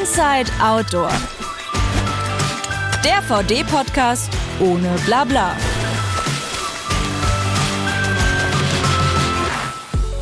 Inside Outdoor. Der VD-Podcast ohne Blabla.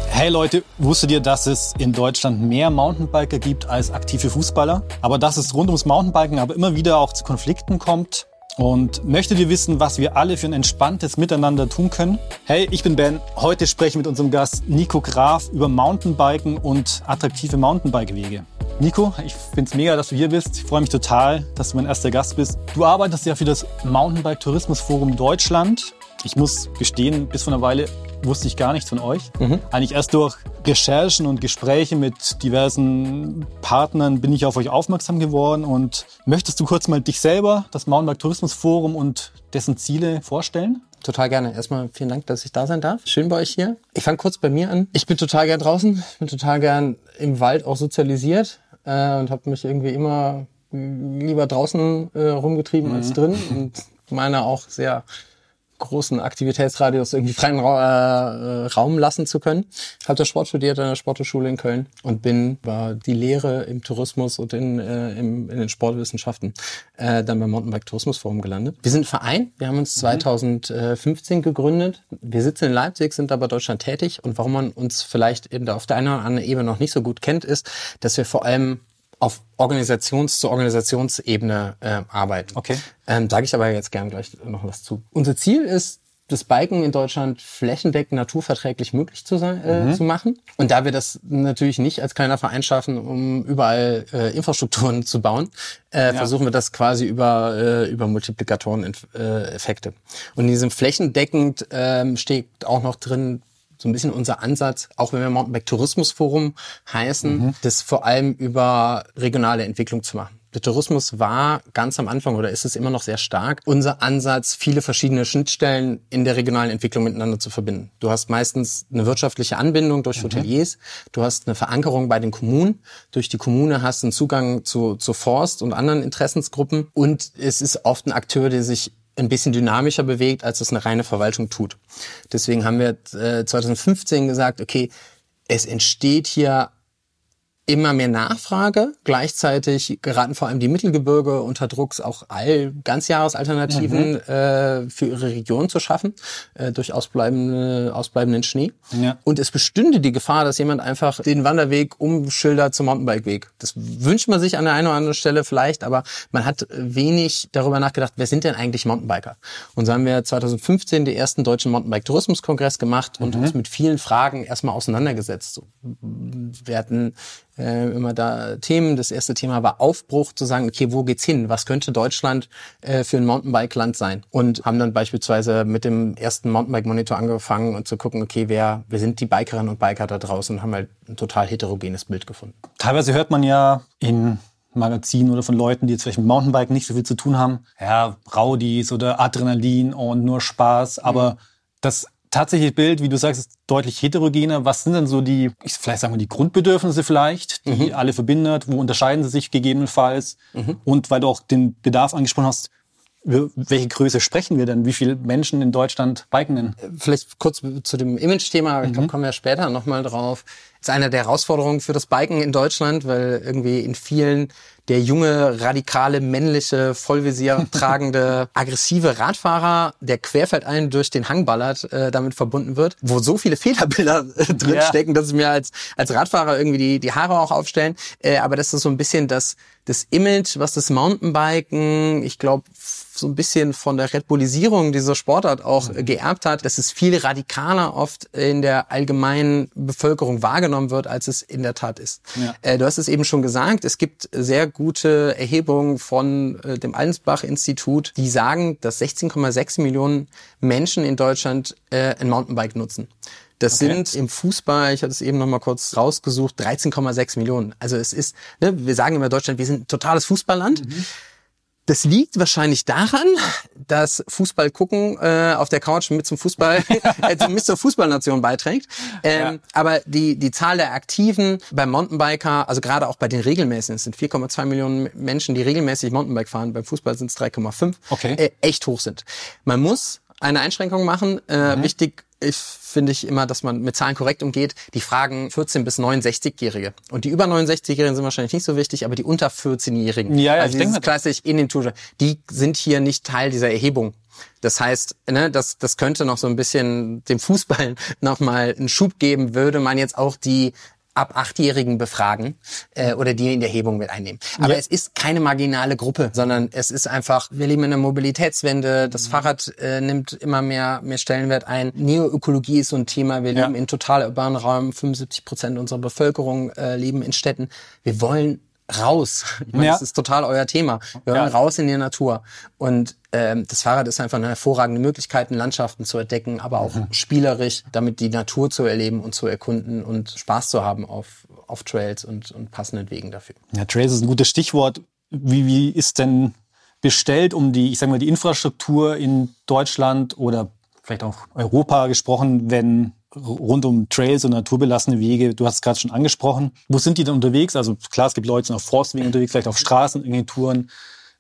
Hey Leute, wusstet ihr, dass es in Deutschland mehr Mountainbiker gibt als aktive Fußballer? Aber dass es rund ums Mountainbiken aber immer wieder auch zu Konflikten kommt? Und möchtet ihr wissen, was wir alle für ein entspanntes Miteinander tun können? Hey, ich bin Ben. Heute spreche ich mit unserem Gast Nico Graf über Mountainbiken und attraktive Mountainbike-Wege. Nico, ich finde es mega, dass du hier bist. Ich freue mich total, dass du mein erster Gast bist. Du arbeitest ja für das Mountainbike Tourismus Forum Deutschland. Ich muss gestehen, bis vor einer Weile wusste ich gar nichts von euch. Mhm. Eigentlich erst durch Recherchen und Gespräche mit diversen Partnern bin ich auf euch aufmerksam geworden. Und möchtest du kurz mal dich selber, das Mountainbike Tourismus Forum und dessen Ziele vorstellen? Total gerne. Erstmal vielen Dank, dass ich da sein darf. Schön bei euch hier. Ich fange kurz bei mir an. Ich bin total gern draußen. Ich bin total gern im Wald auch sozialisiert äh, und habe mich irgendwie immer lieber draußen äh, rumgetrieben mhm. als drin und meine auch sehr großen Aktivitätsradius irgendwie freien Ra äh, Raum lassen zu können. Ich habe da Sport studiert an der Sporthochschule in Köln und bin war die Lehre im Tourismus und in, äh, im, in den Sportwissenschaften äh, dann beim Mountainbike Tourismus Forum gelandet. Wir sind ein Verein, wir haben uns 2015 mhm. gegründet. Wir sitzen in Leipzig, sind aber Deutschland tätig und warum man uns vielleicht eben da auf der einen oder anderen Ebene noch nicht so gut kennt, ist, dass wir vor allem auf Organisations- zu Organisationsebene äh, arbeiten. Okay. Ähm, Sage ich aber jetzt gern gleich noch was zu. Unser Ziel ist, das Biken in Deutschland flächendeckend naturverträglich möglich zu, sein, äh, mhm. zu machen. Und da wir das natürlich nicht als kleiner Verein schaffen, um überall äh, Infrastrukturen zu bauen, äh, ja. versuchen wir das quasi über, äh, über Multiplikatoren-Effekte. Äh, Und in diesem flächendeckend ähm, steht auch noch drin, so ein bisschen unser Ansatz, auch wenn wir Mountainbike Tourismus Forum heißen, mhm. das vor allem über regionale Entwicklung zu machen. Der Tourismus war ganz am Anfang oder ist es immer noch sehr stark unser Ansatz, viele verschiedene Schnittstellen in der regionalen Entwicklung miteinander zu verbinden. Du hast meistens eine wirtschaftliche Anbindung durch mhm. Hoteliers, du hast eine Verankerung bei den Kommunen, durch die Kommune hast du einen Zugang zu, zu Forst und anderen Interessensgruppen und es ist oft ein Akteur, der sich ein bisschen dynamischer bewegt, als es eine reine Verwaltung tut. Deswegen haben wir äh, 2015 gesagt, okay, es entsteht hier immer mehr Nachfrage. Gleichzeitig geraten vor allem die Mittelgebirge unter Druck, auch all Ganzjahresalternativen mhm. äh, für ihre Region zu schaffen, äh, durch ausbleibende, ausbleibenden Schnee. Ja. Und es bestünde die Gefahr, dass jemand einfach den Wanderweg umschildert zum Mountainbikeweg. Das wünscht man sich an der einen oder anderen Stelle vielleicht, aber man hat wenig darüber nachgedacht, wer sind denn eigentlich Mountainbiker? Und so haben wir 2015 den ersten deutschen Mountainbike-Tourismus-Kongress gemacht und mhm. uns mit vielen Fragen erstmal auseinandergesetzt. Wir hatten äh, immer da Themen. Das erste Thema war Aufbruch, zu sagen, okay, wo geht's hin? Was könnte Deutschland äh, für ein Mountainbike-Land sein? Und haben dann beispielsweise mit dem ersten Mountainbike-Monitor angefangen und zu gucken, okay, wer, wer sind die Bikerinnen und Biker da draußen und haben halt ein total heterogenes Bild gefunden. Teilweise hört man ja in Magazinen oder von Leuten, die jetzt vielleicht mit Mountainbiken nicht so viel zu tun haben, ja, Raudis oder Adrenalin und nur Spaß, aber mhm. das tatsächliche Bild, wie du sagst, ist deutlich heterogener. Was sind denn so die, ich vielleicht sagen wir die Grundbedürfnisse vielleicht, die mhm. alle verbindet? Wo unterscheiden sie sich gegebenenfalls? Mhm. Und weil du auch den Bedarf angesprochen hast, welche Größe sprechen wir denn? Wie viele Menschen in Deutschland biken denn? Vielleicht kurz zu dem Image-Thema, ich glaube, mhm. kommen wir später nochmal drauf. Das ist eine der Herausforderungen für das Biken in Deutschland, weil irgendwie in vielen der junge, radikale, männliche, Vollvisier tragende, aggressive Radfahrer, der querfeldein durch den Hang ballert, äh, damit verbunden wird, wo so viele Fehlerbilder äh, drinstecken, ja. dass es mir als, als Radfahrer irgendwie die, die Haare auch aufstellen. Äh, aber das ist so ein bisschen das, das Image, was das Mountainbiken, ich glaube, so ein bisschen von der Red Bullisierung dieser Sportart auch mhm. geerbt hat, dass es viel radikaler oft in der allgemeinen Bevölkerung wahrgenommen wird, als es in der Tat ist. Ja. Äh, du hast es eben schon gesagt, es gibt sehr gute Erhebungen von äh, dem Allensbach-Institut, die sagen, dass 16,6 Millionen Menschen in Deutschland äh, ein Mountainbike nutzen. Das okay. sind im Fußball, ich hatte es eben noch mal kurz rausgesucht, 13,6 Millionen. Also es ist, ne, wir sagen immer Deutschland, wir sind ein totales Fußballland. Mhm. Das liegt wahrscheinlich daran, dass Fußball gucken äh, auf der Couch mit zum Fußball, äh, mit zur Fußballnation beiträgt. Ähm, ja. Aber die die Zahl der Aktiven beim Mountainbiker, also gerade auch bei den regelmäßigen, es sind 4,2 Millionen Menschen, die regelmäßig Mountainbike fahren. Beim Fußball sind es 3,5. Okay. Äh, echt hoch sind. Man muss eine Einschränkung machen. Äh, mhm. Wichtig ich finde ich immer, dass man mit Zahlen korrekt umgeht. Die fragen 14 bis 69-Jährige. Und die über 69-Jährigen sind wahrscheinlich nicht so wichtig, aber die unter 14-Jährigen, Ja, ja, also ich denke klassisch in den Tutor, die sind hier nicht Teil dieser Erhebung. Das heißt, ne, das, das könnte noch so ein bisschen dem Fußball nochmal einen Schub geben, würde man jetzt auch die ab Achtjährigen befragen äh, oder die in der Erhebung mit einnehmen. Aber Ja. es ist keine marginale Gruppe, sondern es ist einfach, wir leben in einer Mobilitätswende, das Fahrrad äh, nimmt immer mehr, mehr Stellenwert ein. Neoökologie ist so ein Thema, wir Ja. leben in total urbanen Räumen, 75 Prozent unserer Bevölkerung äh, leben in Städten. Wir wollen raus. Ich meine, Ja. das ist total euer Thema. Wir wollen Ja. raus in die Natur. Und ähm, das Fahrrad ist einfach eine hervorragende Möglichkeit, Landschaften zu entdecken, aber auch Mhm. spielerisch, damit die Natur zu erleben und zu erkunden und Spaß zu haben auf, auf Trails und, und passenden Wegen dafür. Ja, Trails ist ein gutes Stichwort. Wie, wie ist denn bestellt um die, ich sage mal, die Infrastruktur in Deutschland oder vielleicht auch Europa gesprochen, wenn rund um Trails und naturbelassene Wege, du hast es gerade schon angesprochen. Wo sind die denn unterwegs? Also klar, es gibt Leute, die sind auf Forstwegen unterwegs, vielleicht auf Straßen, irgendwelche Touren.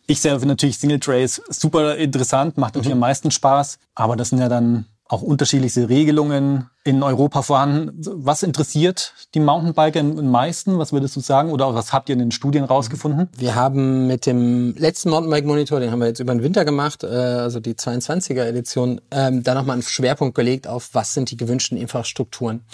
Ich selber finde natürlich Single Trails super interessant, macht natürlich am meisten Spaß. Aber das sind ja dann auch unterschiedliche Regelungen in Europa vorhanden. Was interessiert die Mountainbiker am meisten? Was würdest du sagen? Oder was habt ihr in den Studien rausgefunden? Wir haben mit dem letzten Mountainbike Monitor, den haben wir jetzt über den Winter gemacht, äh, also die 22er Edition, ähm, da nochmal einen Schwerpunkt gelegt auf, was sind die gewünschten Infrastrukturen.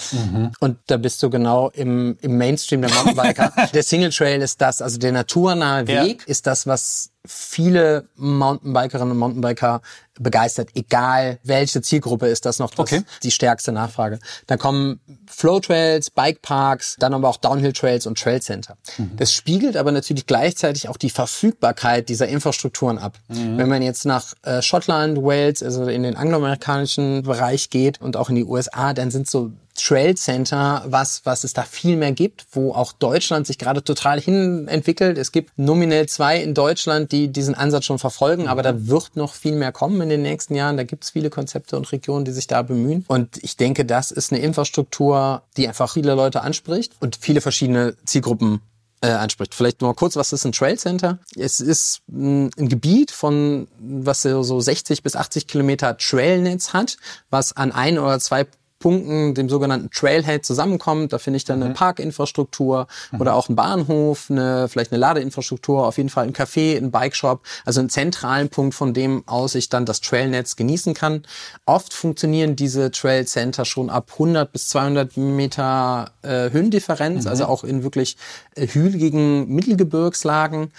Und da bist du genau im, im Mainstream der Mountainbiker. der Single Trail ist das, also der naturnahe Ja. Weg ist das, was viele Mountainbikerinnen und Mountainbiker begeistert, egal welche Zielgruppe ist das noch das, Okay. die stärkste Nachfrage. Dann kommen Flow Trails, Bike Parks, dann aber auch Downhill Trails und Trail Center. Das spiegelt aber natürlich gleichzeitig auch die Verfügbarkeit dieser Infrastrukturen ab. Wenn man jetzt nach äh, Schottland, Wales, also in den angloamerikanischen Bereich geht und auch in die USA, dann sind so Trail Center, was, was es da viel mehr gibt, wo auch Deutschland sich gerade total hin entwickelt. Es gibt nominell zwei in Deutschland, die diesen Ansatz schon verfolgen, aber da wird noch viel mehr kommen in den nächsten Jahren. Da gibt es viele Konzepte und Regionen, die sich da bemühen. Und ich denke, das ist eine Infrastruktur, die einfach viele Leute anspricht und viele verschiedene Zielgruppen äh, anspricht. Vielleicht nur kurz, was ist ein Trail Center? Es ist ein Gebiet von, was so so 60 bis 80 Kilometer Trailnetz hat, was an ein oder zwei Punkten, dem sogenannten Trailhead zusammenkommt. Da finde ich dann eine Parkinfrastruktur oder auch einen Bahnhof, eine, vielleicht eine Ladeinfrastruktur, auf jeden Fall ein Café, ein Bikeshop, also einen zentralen Punkt, von dem aus ich dann das Trailnetz genießen kann. Oft funktionieren diese Trail Center schon ab 100 bis 200 Meter äh, Höhendifferenz, also auch in wirklich äh, hügeligen Mittelgebirgslagen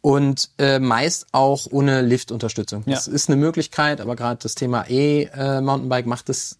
und äh, meist auch ohne Liftunterstützung. Das Ja. ist eine Möglichkeit, aber gerade das Thema E-Mountainbike macht es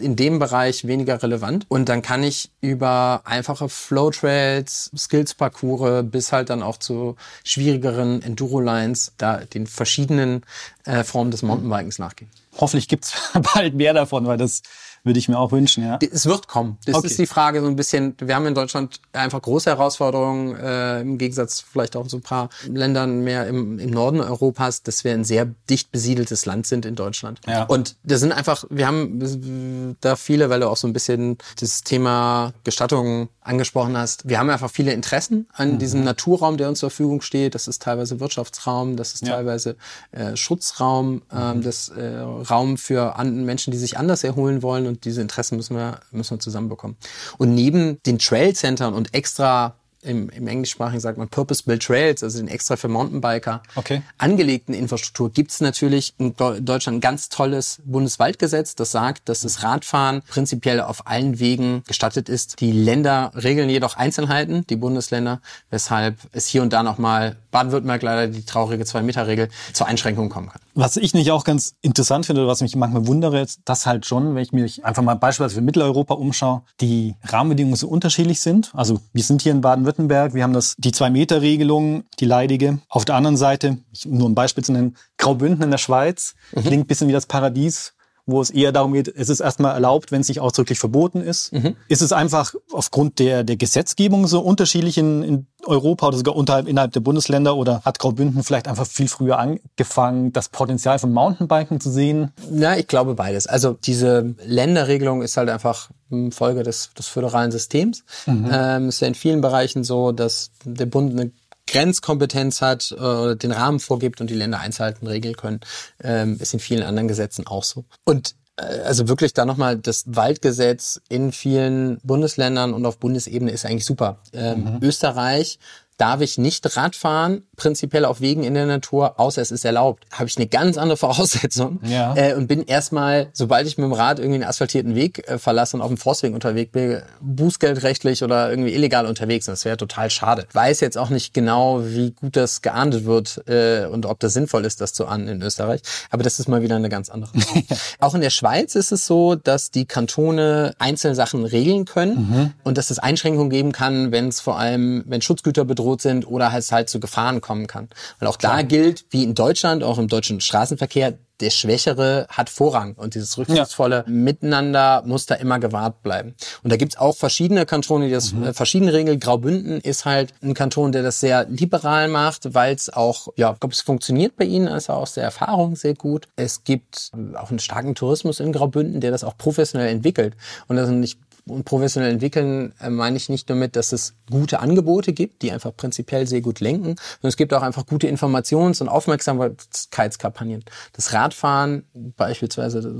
in dem Bereich weniger relevant. Und dann kann ich über einfache Flowtrails, Skills-Parcours bis halt dann auch zu schwierigeren Enduro-Lines da den verschiedenen äh, Formen des Mountainbikens nachgehen. Hoffentlich gibt's bald mehr davon, weil das würde ich mir auch wünschen, ja. Es wird kommen. Das Okay. ist die Frage so ein bisschen. Wir haben in Deutschland einfach große Herausforderungen, äh, im Gegensatz vielleicht auch zu ein paar Ländern mehr im, im Norden Europas, dass wir ein sehr dicht besiedeltes Land sind in Deutschland. Ja. Und da sind einfach, wir haben äh, da viele, weil du auch so ein bisschen das Thema Gestattung angesprochen hast. Wir haben einfach viele Interessen an Mhm. diesem Naturraum, der uns zur Verfügung steht. Das ist teilweise Wirtschaftsraum, das ist Ja. Mhm. teilweise äh, Schutzraum, ähm, das äh, Raum für an Menschen, die sich anders erholen wollen und diese Interessen müssen wir, müssen wir zusammenbekommen. Und neben den Trail-Centern und extra im, im Englischsprachigen sagt man Purpose-Built Trails, also den extra für Mountainbiker Okay. angelegten Infrastruktur, gibt es natürlich in Deu- Deutschland ein ganz tolles Bundeswaldgesetz, das sagt, dass das Radfahren prinzipiell auf allen Wegen gestattet ist. Die Länder regeln jedoch Einzelheiten, die Bundesländer, weshalb es hier und da nochmal Baden-Württemberg leider die traurige Zwei-Meter-Regel zur Einschränkung kommen kann. Was ich nicht auch ganz interessant finde oder was mich manchmal wundere, ist, dass halt schon, wenn ich mich einfach mal beispielsweise für Mitteleuropa umschaue, die Rahmenbedingungen so unterschiedlich sind. Also wir sind hier in Baden-Württemberg, wir haben das, die Zwei-Meter-Regelung, die leidige. Auf der anderen Seite, nur ein Beispiel zu nennen, Graubünden in der Schweiz, klingt ein bisschen wie das Paradies wo es eher darum geht, es ist erstmal erlaubt, wenn es nicht ausdrücklich verboten ist. Ist es einfach aufgrund der, der Gesetzgebung so unterschiedlich in, in Europa oder sogar unterhalb, innerhalb der Bundesländer oder hat Graubünden vielleicht einfach viel früher angefangen, das Potenzial von Mountainbiken zu sehen? Ja, ich glaube beides. Also diese Länderregelung ist halt einfach Folge des, des föderalen Systems. Ähm, es ist ja in vielen Bereichen so, dass der Bund eine Grenzkompetenz hat, äh, den Rahmen vorgibt und die Länder Einzelheiten regeln können. Ähm, ist in vielen anderen Gesetzen auch so. Und Äh, also wirklich da nochmal das Waldgesetz in vielen Bundesländern und auf Bundesebene ist eigentlich super. Ähm, mhm. Österreich darf ich nicht Radfahren, prinzipiell auf Wegen in der Natur, außer es ist erlaubt. Habe ich eine ganz andere Voraussetzung ja. äh, und bin erstmal, sobald ich mit dem Rad irgendwie einen asphaltierten Weg äh, verlasse und auf dem Forstweg unterwegs bin, bußgeldrechtlich oder irgendwie illegal unterwegs. Und das wäre total schade. Ich weiß jetzt auch nicht genau, wie gut das geahndet wird äh, und ob das sinnvoll ist, das zu ahnden in Österreich. Aber das ist mal wieder eine ganz andere Sache. auch in der Schweiz ist es so, dass die Kantone einzelne Sachen regeln können mhm. und dass es Einschränkungen geben kann, wenn es vor allem, wenn Schutzgüter bedroht sind oder es halt zu Gefahren kommen kann. Weil auch da gilt, wie in Deutschland, auch im deutschen Straßenverkehr, der Schwächere hat Vorrang und dieses rücksichtsvolle ja. Miteinander muss da immer gewahrt bleiben. Und da gibt's auch verschiedene Kantone, die das mhm. äh, verschiedene regeln. Graubünden ist halt ein Kanton, der das sehr liberal macht, weil es auch, ja, ich glaube, es funktioniert bei ihnen, also aus der Erfahrung sehr gut. Es gibt auch einen starken Tourismus in Graubünden, der das auch professionell entwickelt. Und das sind nicht und professionell entwickeln äh, meine ich nicht nur mit, dass es gute Angebote gibt, die einfach prinzipiell sehr gut lenken, sondern es gibt auch einfach gute Informations- und Aufmerksamkeitskampagnen. Das Radfahren, beispielsweise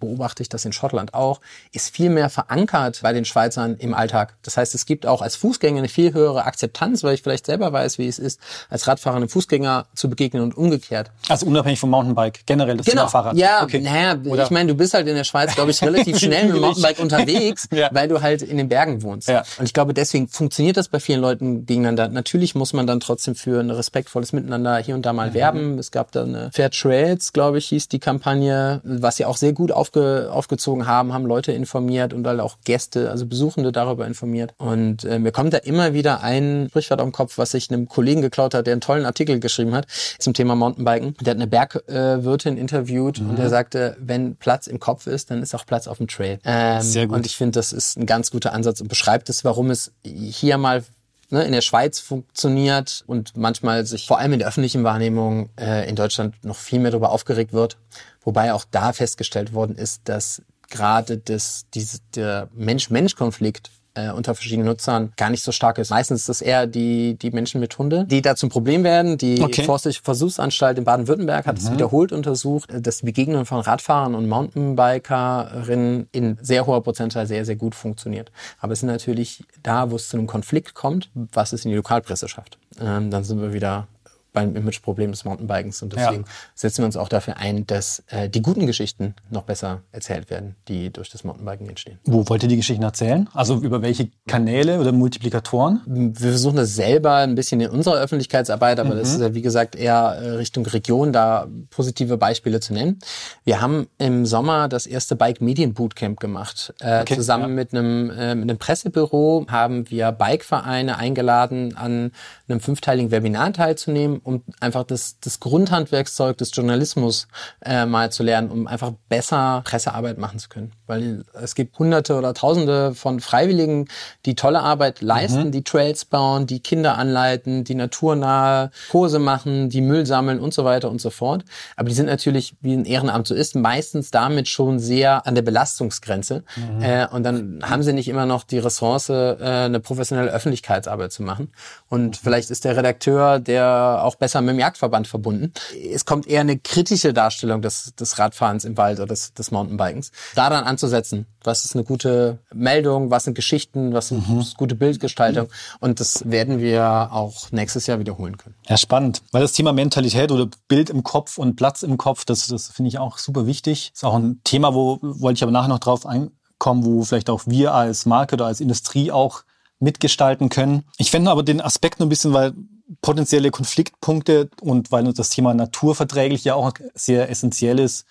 beobachte ich das in Schottland auch, ist viel mehr verankert bei den Schweizern im Alltag. Das heißt, es gibt auch als Fußgänger eine viel höhere Akzeptanz, weil ich vielleicht selber weiß, wie es ist, als Radfahrer einem Fußgänger zu begegnen und umgekehrt. Also unabhängig vom Mountainbike, generell das genau. Thema Fahrrad. Ja, okay. naja, ich meine, du bist halt in der Schweiz, glaube ich, relativ schnell mit dem Mountainbike unterwegs ja. weil du halt in den Bergen wohnst. Ja. Und ich glaube, deswegen funktioniert das bei vielen Leuten gegeneinander. Natürlich muss man dann trotzdem für ein respektvolles Miteinander hier und da mal mhm. werben. Es gab da eine Fair Trails, glaube ich, hieß die Kampagne, was sie auch sehr gut aufge, aufgezogen haben, haben Leute informiert und halt auch Gäste, also Besuchende darüber informiert. Und äh, mir kommt da immer wieder ein Sprichwort am Kopf, was ich einem Kollegen geklaut hat, der einen tollen Artikel geschrieben hat zum Thema Mountainbiken. Der hat eine Bergwirtin äh, interviewt mhm. und der sagte, wenn Platz im Kopf ist, dann ist auch Platz auf dem Trail. Ähm, Sehr gut. Und ich finde, das ist ein ganz guter Ansatz und beschreibt es, warum es hier mal ne, in der Schweiz funktioniert und manchmal sich vor allem in der öffentlichen Wahrnehmung äh, in Deutschland noch viel mehr darüber aufgeregt wird. Wobei auch da festgestellt worden ist, dass gerade das, diese, der Mensch-Mensch-Konflikt äh, unter verschiedenen Nutzern gar nicht so stark ist. Meistens ist es eher die, die Menschen mit Hunde, die da zum Problem werden. Die okay. Forstliche Versuchsanstalt in Baden-Württemberg hat es mhm. wiederholt untersucht, dass die Begegnung von Radfahrern und Mountainbikerinnen in sehr hoher Prozentzahl sehr, sehr gut funktioniert. Aber es ist natürlich da, wo es zu einem Konflikt kommt, was es in die Lokalpresse schafft. Ähm, dann sind wir wieder beim Imageproblem des Mountainbikens. Und deswegen ja. setzen wir uns auch dafür ein, dass äh, die guten Geschichten noch besser erzählt werden, die durch das Mountainbiken entstehen. Wo wollt ihr die Geschichten erzählen? Also über welche Kanäle oder Multiplikatoren? Wir versuchen das selber ein bisschen in unserer Öffentlichkeitsarbeit, aber mhm. das ist ja wie gesagt eher äh, Richtung Region, da positive Beispiele zu nennen. Wir haben im Sommer das erste Bike Medien Bootcamp gemacht. Äh, okay, zusammen ja. mit, einem, äh, mit einem Pressebüro haben wir Bikevereine eingeladen, an einem fünfteiligen Webinar teilzunehmen um einfach das, das Grundhandwerkszeug des Journalismus äh, mal zu lernen, um einfach besser Pressearbeit machen zu können. Weil es gibt hunderte oder tausende von Freiwilligen, die tolle Arbeit leisten, mhm. die Trails bauen, die Kinder anleiten, die naturnahe Kurse machen, die Müll sammeln und so weiter und so fort. Aber die sind natürlich, wie ein Ehrenamt so ist, meistens damit schon sehr an der Belastungsgrenze. Mhm. Äh, und dann haben sie nicht immer noch die Ressource, äh, eine professionelle Öffentlichkeitsarbeit zu machen. Und mhm. vielleicht ist der Redakteur, der auch besser mit dem Jagdverband verbunden. Es kommt eher eine kritische Darstellung des, des Radfahrens im Wald oder des, des Mountainbikens. Daran anzusetzen, was ist eine gute Meldung, was sind Geschichten, was ist mhm. gute Bildgestaltung. Und das werden wir auch nächstes Jahr wiederholen können. Ja, spannend. Weil das Thema Mentalität oder Bild im Kopf und Platz im Kopf, das, das finde ich auch super wichtig. Ist auch ein Thema, wo wollte ich aber nachher noch drauf einkommen, wo vielleicht auch wir als Marke oder als Industrie auch mitgestalten können. Ich fände aber den Aspekt nur ein bisschen, weil potenzielle Konfliktpunkte und weil uns das Thema naturverträglich ja auch sehr essentiell ist,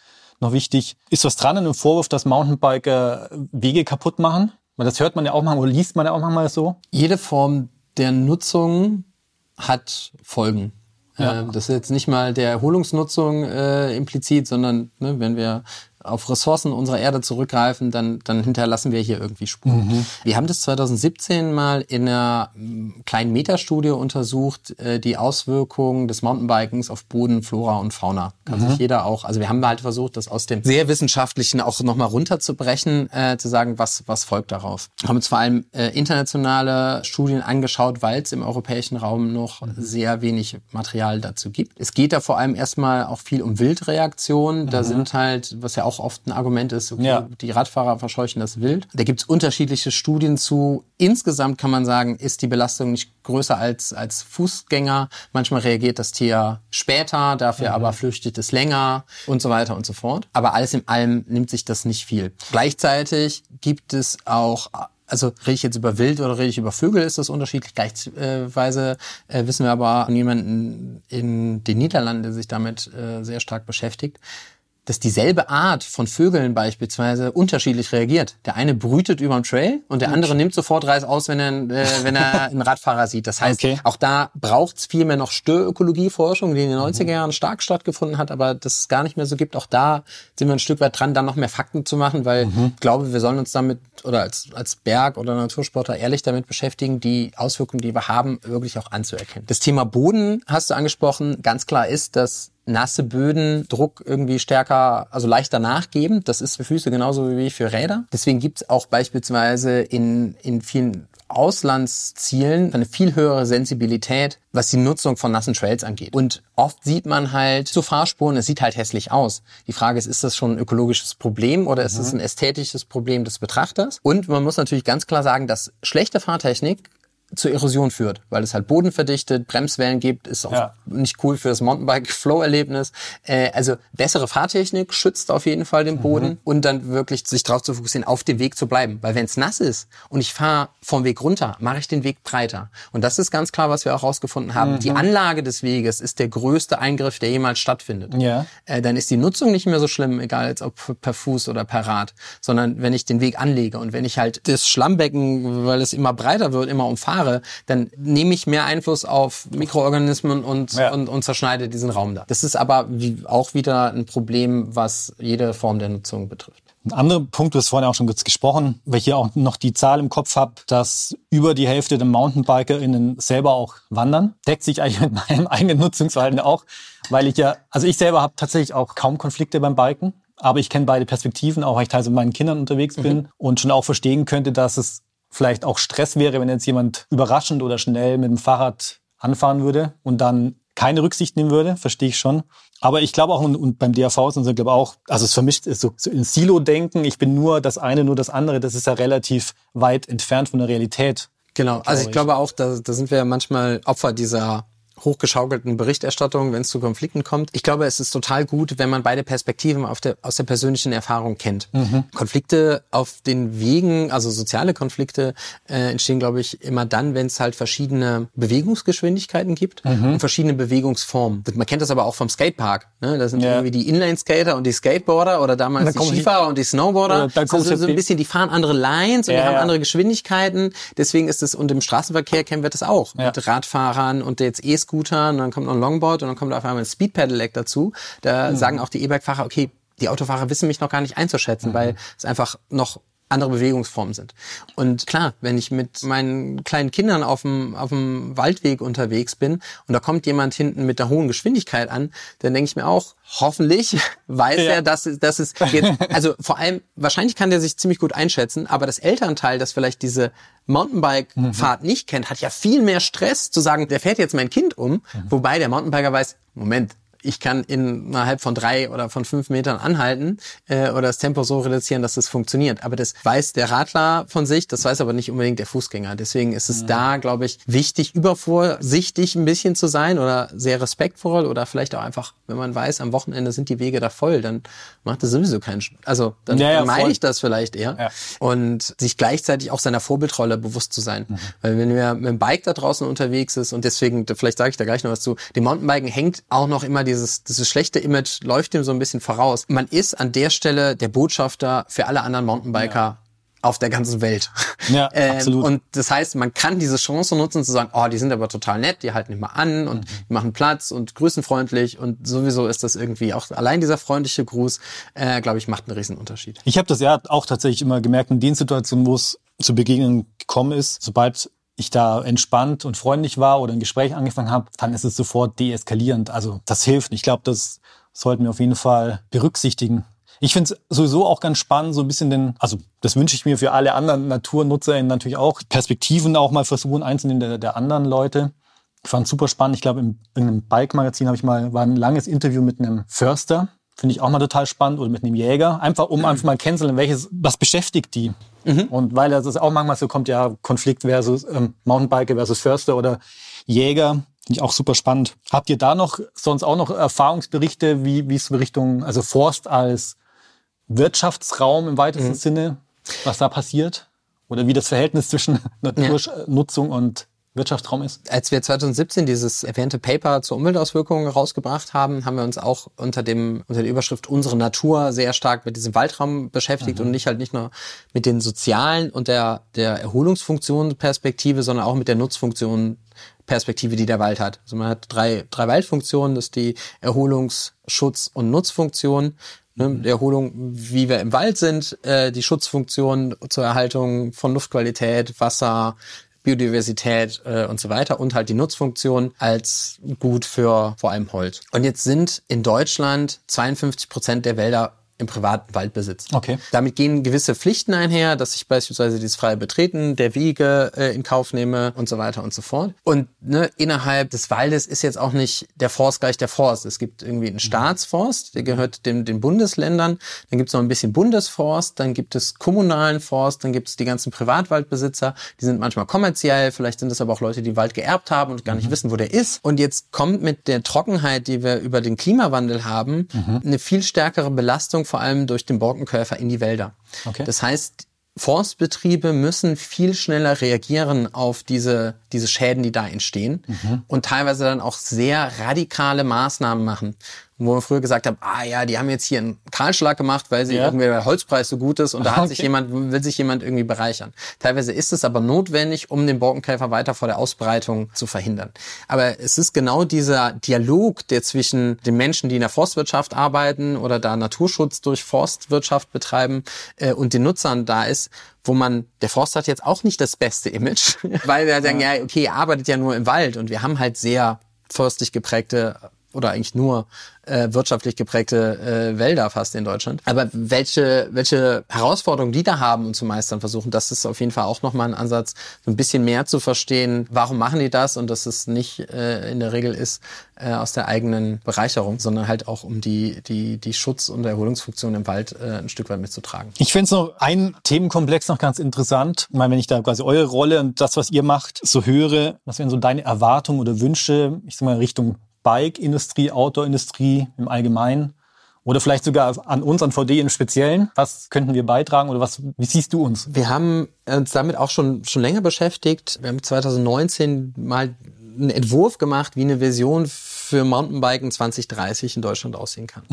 noch wichtig. Ist was dran an dem Vorwurf, dass Mountainbiker Wege kaputt machen? Weil das hört man ja auch manchmal oder liest man ja auch manchmal so. Jede Form der Nutzung hat Folgen. Ja. Ähm, das ist jetzt nicht mal der Erholungsnutzung äh, implizit, sondern ne, wenn wir auf Ressourcen unserer Erde zurückgreifen, dann, dann hinterlassen wir hier irgendwie Spuren. Mhm. Wir haben das 2017 mal in einer mm, kleinen Metastudie untersucht, äh, die Auswirkungen des Mountainbikens auf Boden, Flora und Fauna. Kann mhm. sich jeder auch, also wir haben halt versucht, das aus dem sehr wissenschaftlichen auch nochmal runterzubrechen, äh, zu sagen, was, was folgt darauf. Wir haben uns vor allem äh, internationale Studien angeschaut, weil es im europäischen Raum noch mhm. sehr wenig Material dazu gibt. Es geht da vor allem erstmal auch viel um Wildreaktionen. Da mhm. sind halt, was ja auch auch oft ein Argument ist, okay, Ja. die Radfahrer verscheuchen das wild. Da gibt's unterschiedliche Studien zu. Insgesamt kann man sagen, ist die Belastung nicht größer als, als Fußgänger. Manchmal reagiert das Tier später, dafür aber flüchtet es länger und so weiter und so fort. Aber alles in allem nimmt sich das nicht viel. Gleichzeitig gibt es auch also rede ich jetzt über Wild oder rede ich über Vögel, ist das unterschiedlich. Gleichweise äh, wissen wir aber an jemanden in den Niederlanden, der sich damit äh, sehr stark beschäftigt, dass dieselbe Art von Vögeln beispielsweise unterschiedlich reagiert. Der eine brütet über dem Trail und der andere nimmt sofort Reiß aus, wenn er, äh, wenn er einen Radfahrer sieht. Das heißt, Okay. auch da braucht es viel mehr noch Störökologieforschung, die in den 90er Jahren stark stattgefunden hat, aber das es gar nicht mehr so gibt. Auch da sind wir ein Stück weit dran, dann noch mehr Fakten zu machen, weil ich glaube, wir sollen uns damit oder als, als Berg- oder Natursportler ehrlich damit beschäftigen, die Auswirkungen, die wir haben, wirklich auch anzuerkennen. Das Thema Boden hast du angesprochen. Ganz klar ist, dass nasse Böden Druck irgendwie stärker, also leichter nachgeben. Das ist für Füße genauso wie für Räder. Deswegen gibt es auch beispielsweise in, in vielen Auslandszielen eine viel höhere Sensibilität, was die Nutzung von nassen Trails angeht. Und oft sieht man halt so Fahrspuren, es sieht halt hässlich aus. Die Frage ist, ist das schon ein ökologisches Problem oder ist es ein ästhetisches Problem des Betrachters? Und man muss natürlich ganz klar sagen, dass schlechte Fahrtechnik zur Erosion führt, weil es halt Boden verdichtet, Bremswellen gibt, ist auch Ja. nicht cool für das Mountainbike-Flow-Erlebnis. Äh, also bessere Fahrtechnik schützt auf jeden Fall den Boden und dann wirklich sich darauf zu fokussieren, auf dem Weg zu bleiben. Weil wenn es nass ist und ich fahre vom Weg runter, mache ich den Weg breiter. Und das ist ganz klar, was wir auch rausgefunden haben. Die Anlage des Weges ist der größte Eingriff, der jemals stattfindet. Ja. Äh, dann ist die Nutzung nicht mehr so schlimm, egal jetzt ob per Fuß oder per Rad, sondern wenn ich den Weg anlege und wenn ich halt das Schlammbecken, weil es immer breiter wird, immer umfahre, dann nehme ich mehr Einfluss auf Mikroorganismen und, Ja. und, und zerschneide diesen Raum da. Das ist aber wie, auch wieder ein Problem, was jede Form der Nutzung betrifft. Ein anderer Punkt, du hast vorhin auch schon kurz gesprochen, weil ich hier auch noch die Zahl im Kopf habe, dass über die Hälfte der MountainbikerInnen selber auch wandern. Deckt sich eigentlich mit meinem eigenen Nutzungsverhalten auch, weil ich ja, also ich selber habe tatsächlich auch kaum Konflikte beim Biken, aber ich kenne beide Perspektiven, auch weil ich teilweise mit meinen Kindern unterwegs bin und schon auch verstehen könnte, dass es vielleicht auch Stress wäre, wenn jetzt jemand überraschend oder schnell mit dem Fahrrad anfahren würde und dann keine Rücksicht nehmen würde, verstehe ich schon. Aber ich glaube auch, und, und beim DAV ist unser, glaube auch, also es vermischt ist so, so in Silo-Denken, ich bin nur das eine, nur das andere, das ist ja relativ weit entfernt von der Realität. Genau, also ich ich. glaube auch, da, da sind wir ja manchmal Opfer dieser hochgeschaukelten Berichterstattung, wenn es zu Konflikten kommt. Ich glaube, es ist total gut, wenn man beide Perspektiven der, aus der persönlichen Erfahrung kennt. Konflikte auf den Wegen, also soziale Konflikte, äh, entstehen, glaube ich, immer dann, wenn es halt verschiedene Bewegungsgeschwindigkeiten gibt und verschiedene Bewegungsformen. Man kennt das aber auch vom Skatepark. Ne? Da sind Ja. irgendwie die Inline-Skater und die Skateboarder oder damals Da die Skifahrer und die Snowboarder. Da Also so, ein bisschen, die fahren andere Lines und Ja, die haben ja. andere Geschwindigkeiten. Deswegen ist es, und im Straßenverkehr kennen wir das auch. Mit Radfahrern und jetzt E-Scootern und dann kommt noch ein Longboard und dann kommt auf einmal ein Speed-Pedelec dazu. Da Mhm. sagen auch die E-Bike-Fahrer, okay, die Autofahrer wissen mich noch gar nicht einzuschätzen, Mhm. weil es einfach noch andere Bewegungsformen sind. Und klar, wenn ich mit meinen kleinen Kindern auf dem, auf dem Waldweg unterwegs bin und da kommt jemand hinten mit einer hohen Geschwindigkeit an, dann denke ich mir auch, hoffentlich weiß Ja. er, dass, dass es jetzt, also vor allem, wahrscheinlich kann der sich ziemlich gut einschätzen, aber das Elternteil, das vielleicht diese Mountainbike-Fahrt nicht kennt, hat ja viel mehr Stress zu sagen, der fährt jetzt mein Kind um, wobei der Mountainbiker weiß, Moment, ich kann innerhalb von drei oder von fünf Metern anhalten äh, oder das Tempo so reduzieren, dass es funktioniert. Aber das weiß der Radler von sich, das weiß aber nicht unbedingt der Fußgänger. Deswegen ist es da, glaube ich, wichtig, übervorsichtig ein bisschen zu sein oder sehr respektvoll oder vielleicht auch einfach, wenn man weiß, am Wochenende sind die Wege da voll, dann macht es sowieso keinen, Sch- also dann, Ja, ja, meine ich das vielleicht eher. Ja. Und sich gleichzeitig auch seiner Vorbildrolle bewusst zu sein. Mhm. Weil wenn wir mit dem Bike da draußen unterwegs ist und deswegen, vielleicht sage ich da gleich noch was zu, dem Mountainbiken hängt auch noch immer dieses, dieses schlechte Image, läuft dem so ein bisschen voraus. Man ist an der Stelle der Botschafter für alle anderen Mountainbiker. Auf der ganzen Welt. Ja, Ähm, absolut. Und das heißt, man kann diese Chance nutzen, zu sagen, oh, die sind aber total nett, die halten immer an und die machen Platz und grüßen freundlich und sowieso ist das irgendwie auch allein dieser freundliche Gruß, äh, glaube ich, macht einen riesen Unterschied. Ich habe das ja auch tatsächlich immer gemerkt in den Situationen, wo es zu Begegnungen gekommen ist. Sobald ich da entspannt und freundlich war oder ein Gespräch angefangen habe, dann ist es sofort deeskalierend. Also das hilft. Ich glaube, das sollten wir auf jeden Fall berücksichtigen. Ich finde es sowieso auch ganz spannend, so ein bisschen den, also das wünsche ich mir für alle anderen NaturnutzerInnen natürlich auch, Perspektiven auch mal versuchen einzunehmen der, der anderen Leute. Ich fand es super spannend. Ich glaube, im, in einem Bike-Magazin habe ich mal, war ein langes Interview mit einem Förster Finde ich auch mal total spannend. Oder mit einem Jäger. Einfach, um einfach mal kennenzulernen, welches, was beschäftigt die. Und weil das auch manchmal so kommt, ja, Konflikt versus ähm, Mountainbiker versus Förster oder Jäger. Finde ich auch super spannend. Habt ihr da noch sonst auch noch Erfahrungsberichte, wie, wie es Richtung, also Forst als Wirtschaftsraum im weitesten Sinne, was da passiert? Oder wie das Verhältnis zwischen Naturnutzung und Wirtschaftsraum ist? Als wir 2017 dieses erwähnte Paper zur Umweltauswirkungen rausgebracht haben, haben wir uns auch unter dem unter der Überschrift unsere Natur sehr stark mit diesem Waldraum beschäftigt und nicht halt nicht nur mit den sozialen und der der Erholungsfunktion Perspektive, sondern auch mit der Nutzfunktion Perspektive, die der Wald hat. Also man hat drei drei Waldfunktionen, das ist die Erholungs-, Schutz- und Nutzfunktion. Ne, die Erholung, wie wir im Wald sind, äh, die Schutzfunktion zur Erhaltung von Luftqualität, Wasser, Biodiversität äh, und so weiter und halt die Nutzfunktion als gut für vor allem Holz. Und jetzt sind in Deutschland 52 Prozent der Wälder im privaten Waldbesitz. Okay. Damit gehen gewisse Pflichten einher, dass ich beispielsweise dieses freie Betreten der Wege äh, in Kauf nehme und so weiter und so fort. Und ne, innerhalb des Waldes ist jetzt auch nicht der Forst gleich der Forst. Es gibt irgendwie einen Staatsforst, der gehört dem, den Bundesländern. Dann gibt es noch ein bisschen Bundesforst, dann gibt es kommunalen Forst, dann gibt es die ganzen Privatwaldbesitzer. Die sind manchmal kommerziell, vielleicht sind es aber auch Leute, die Wald geerbt haben und gar nicht wissen, wo der ist. Und jetzt kommt mit der Trockenheit, die wir über den Klimawandel haben, eine viel stärkere Belastung vor allem durch den Borkenkäfer in die Wälder. Okay. Das heißt, Forstbetriebe müssen viel schneller reagieren auf diese, diese Schäden, die da entstehen und teilweise dann auch sehr radikale Maßnahmen machen. Wo man früher gesagt hat, ah ja, die haben jetzt hier einen Kahlschlag gemacht, weil sie Ja. irgendwie der Holzpreis so gut ist und da hat sich Okay. jemand, will sich jemand irgendwie bereichern. Teilweise ist es aber notwendig, um den Borkenkäfer weiter vor der Ausbreitung zu verhindern. Aber es ist genau dieser Dialog, der zwischen den Menschen, die in der Forstwirtschaft arbeiten oder da Naturschutz durch Forstwirtschaft betreiben äh, und den Nutzern da ist, wo man, der Forst hat jetzt auch nicht das beste Image, weil wir sagen, ja, okay, er arbeitet ja nur im Wald und wir haben halt sehr forstlich geprägte oder eigentlich nur äh, wirtschaftlich geprägte äh, Wälder fast in Deutschland. Aber welche, welche Herausforderungen die da haben und zu meistern versuchen, das ist auf jeden Fall auch nochmal ein Ansatz, so ein bisschen mehr zu verstehen, warum machen die das und dass es nicht äh, in der Regel ist äh, aus der eigenen Bereicherung, sondern halt auch um die, die, die Schutz- und Erholungsfunktion im Wald äh, ein Stück weit mitzutragen. Ich finde es noch ein Themenkomplex noch ganz interessant. Ich meine, wenn ich da quasi eure Rolle und das, was ihr macht, so höre, was wären so deine Erwartungen oder Wünsche, ich sag mal, Richtung Bike-Industrie, Outdoor-Industrie im Allgemeinen? Oder vielleicht sogar an uns, an VD im Speziellen. Was könnten wir beitragen oder was, wie siehst du uns? Wir haben uns damit auch schon, schon länger beschäftigt. Wir haben 2019 mal einen Entwurf gemacht, wie eine Vision für Mountainbiken 2030 in Deutschland aussehen kann.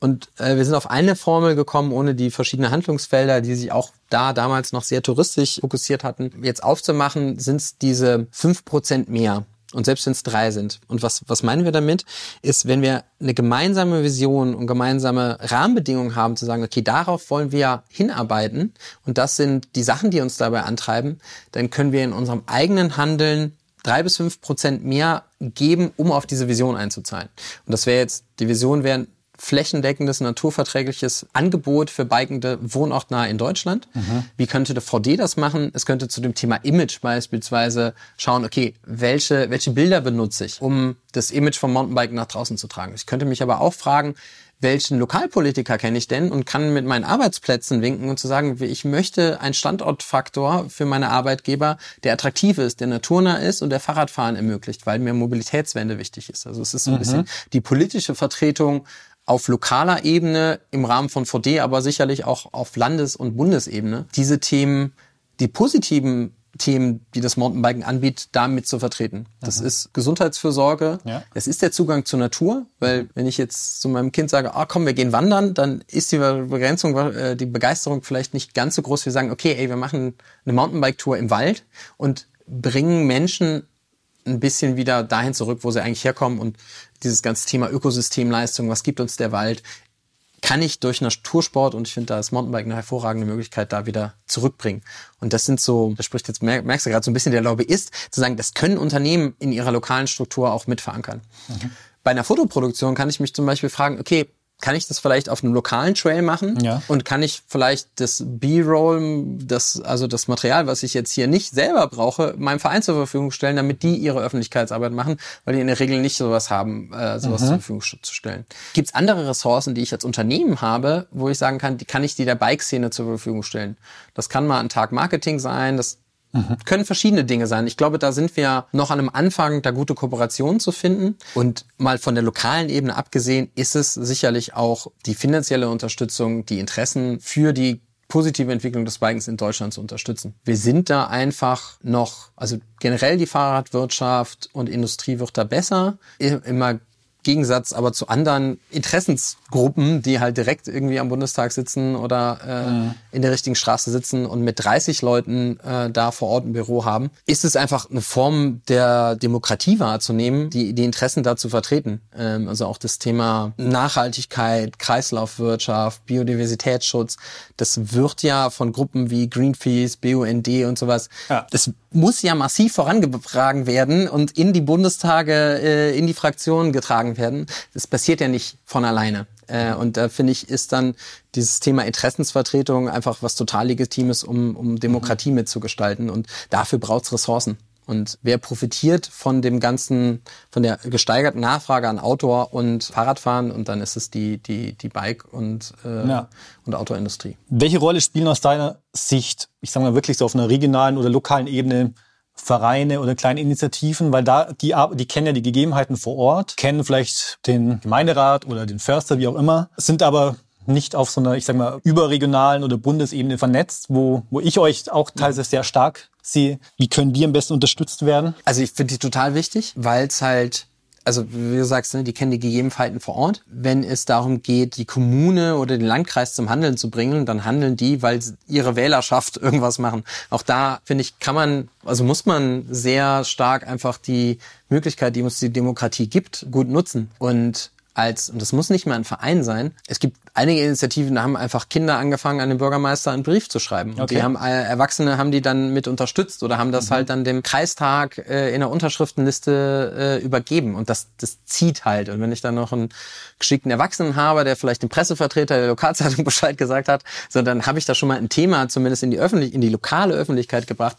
Und äh, wir sind auf eine Formel gekommen, ohne die verschiedenen Handlungsfelder, die sich auch da damals noch sehr touristisch fokussiert hatten, jetzt aufzumachen, sind es diese fünf Prozent mehr. Und selbst wenn es drei sind. Und was, was meinen wir damit? Ist, wenn wir eine gemeinsame Vision und gemeinsame Rahmenbedingungen haben, zu sagen, okay, darauf wollen wir hinarbeiten und das sind die Sachen, die uns dabei antreiben, dann können wir in unserem eigenen Handeln drei bis fünf Prozent mehr geben, um auf diese Vision einzuzahlen. Und das wäre jetzt, die Vision wäre flächendeckendes, naturverträgliches Angebot für bikende wohnortnah in Deutschland. Wie könnte der VD das machen? Es könnte zu dem Thema Image beispielsweise schauen, okay, welche, welche Bilder benutze ich, um das Image vom Mountainbiken nach draußen zu tragen. Ich könnte mich aber auch fragen, welchen Lokalpolitiker kenne ich denn und kann mit meinen Arbeitsplätzen winken und zu sagen, ich möchte einen Standortfaktor für meine Arbeitgeber, der attraktiv ist, der naturnah ist und der Fahrradfahren ermöglicht, weil mir Mobilitätswende wichtig ist. Also es ist so ein bisschen die politische Vertretung auf lokaler Ebene im Rahmen von VD, aber sicherlich auch auf Landes- und Bundesebene, diese Themen, die positiven Themen, die das Mountainbiken anbietet, damit zu vertreten. Das ist Gesundheitsfürsorge, Ja. es ist der Zugang zur Natur, weil wenn ich jetzt zu meinem Kind sage, ah komm, wir gehen wandern, dann ist die Begrenzung, äh, die Begeisterung vielleicht nicht ganz so groß. Wir sagen, okay, ey, wir machen eine Mountainbike-Tour im Wald und bringen Menschen ein bisschen wieder dahin zurück, wo sie eigentlich herkommen und dieses ganze Thema Ökosystemleistung, was gibt uns der Wald, kann ich durch Natursport und ich finde da ist Mountainbike eine hervorragende Möglichkeit, da wieder zurückbringen. Und das sind so, das spricht jetzt, mer- merkst du gerade so ein bisschen der Lobbyist, zu sagen, das können Unternehmen in ihrer lokalen Struktur auch mit verankern. Bei einer Fotoproduktion kann ich mich zum Beispiel fragen, okay, kann ich das vielleicht auf einem lokalen Trail machen Ja. und kann ich vielleicht das B-Roll, das, also das Material, was ich jetzt hier nicht selber brauche, meinem Verein zur Verfügung stellen, damit die ihre Öffentlichkeitsarbeit machen, weil die in der Regel nicht sowas haben, äh, sowas zur Verfügung zu stellen. Gibt es andere Ressourcen, die ich als Unternehmen habe, wo ich sagen kann, die kann ich die der Bike-Szene zur Verfügung stellen? Das kann mal ein Tag Marketing sein, das können verschiedene Dinge sein. Ich glaube, da sind wir noch an einem Anfang, da gute Kooperationen zu finden. Und mal von der lokalen Ebene abgesehen, ist es sicherlich auch die finanzielle Unterstützung, die Interessen für die positive Entwicklung des Bikens in Deutschland zu unterstützen. Wir sind da einfach noch, also generell die Fahrradwirtschaft und Industrie wird da besser. Immer Gegensatz aber zu anderen Interessensgruppen, die halt direkt irgendwie am Bundestag sitzen oder äh, in der richtigen Straße sitzen und mit 30 Leuten äh, da vor Ort ein Büro haben, ist es einfach eine Form der Demokratie wahrzunehmen, die, die Interessen da zu vertreten. Ähm, also auch das Thema Nachhaltigkeit, Kreislaufwirtschaft, Biodiversitätsschutz, das wird ja von Gruppen wie Greenpeace, BUND und sowas, Ja. das muss ja massiv vorangetragen werden und in die Bundestage, äh, in die Fraktionen getragen werden. Das passiert ja nicht von alleine. Äh, und da finde ich, ist dann dieses Thema Interessensvertretung einfach was total Legitimes, um, um Demokratie mitzugestalten. Und dafür braucht's Ressourcen. Und wer profitiert von dem ganzen, von der gesteigerten Nachfrage an Outdoor und Fahrradfahren? Und dann ist es die, die, die Bike- und, äh, Ja. und Autoindustrie. Welche Rolle spielen aus deiner Sicht, ich sage mal wirklich so auf einer regionalen oder lokalen Ebene, Vereine oder kleine Initiativen, weil da die, die kennen ja die Gegebenheiten vor Ort, kennen vielleicht den Gemeinderat oder den Förster, wie auch immer, sind aber nicht auf so einer, ich sag mal, überregionalen oder Bundesebene vernetzt, wo, wo ich euch auch teilweise sehr stark sehe. Wie können die am besten unterstützt werden? Also ich finde die total wichtig, weil es halt, also wie du sagst, ne, die kennen die Gegebenheiten vor Ort. Wenn es darum geht, die Kommune oder den Landkreis zum Handeln zu bringen, dann handeln die, weil ihre Wählerschaft irgendwas machen. Auch da, finde ich, kann man, also muss man sehr stark einfach die Möglichkeit, die uns die Demokratie gibt, gut nutzen. Und als, und das muss nicht mal ein Verein sein, es gibt einige Initiativen, da haben einfach Kinder angefangen, an den Bürgermeister einen Brief zu schreiben. Und Okay. die haben äh, Erwachsene haben die dann mit unterstützt oder haben das halt dann dem Kreistag äh, in der Unterschriftenliste äh, übergeben. Und das, das zieht halt. Und wenn ich dann noch einen geschickten Erwachsenen habe, der vielleicht dem Pressevertreter der Lokalzeitung Bescheid gesagt hat, so dann habe ich da schon mal ein Thema zumindest in die öffentlich, in die lokale Öffentlichkeit gebracht,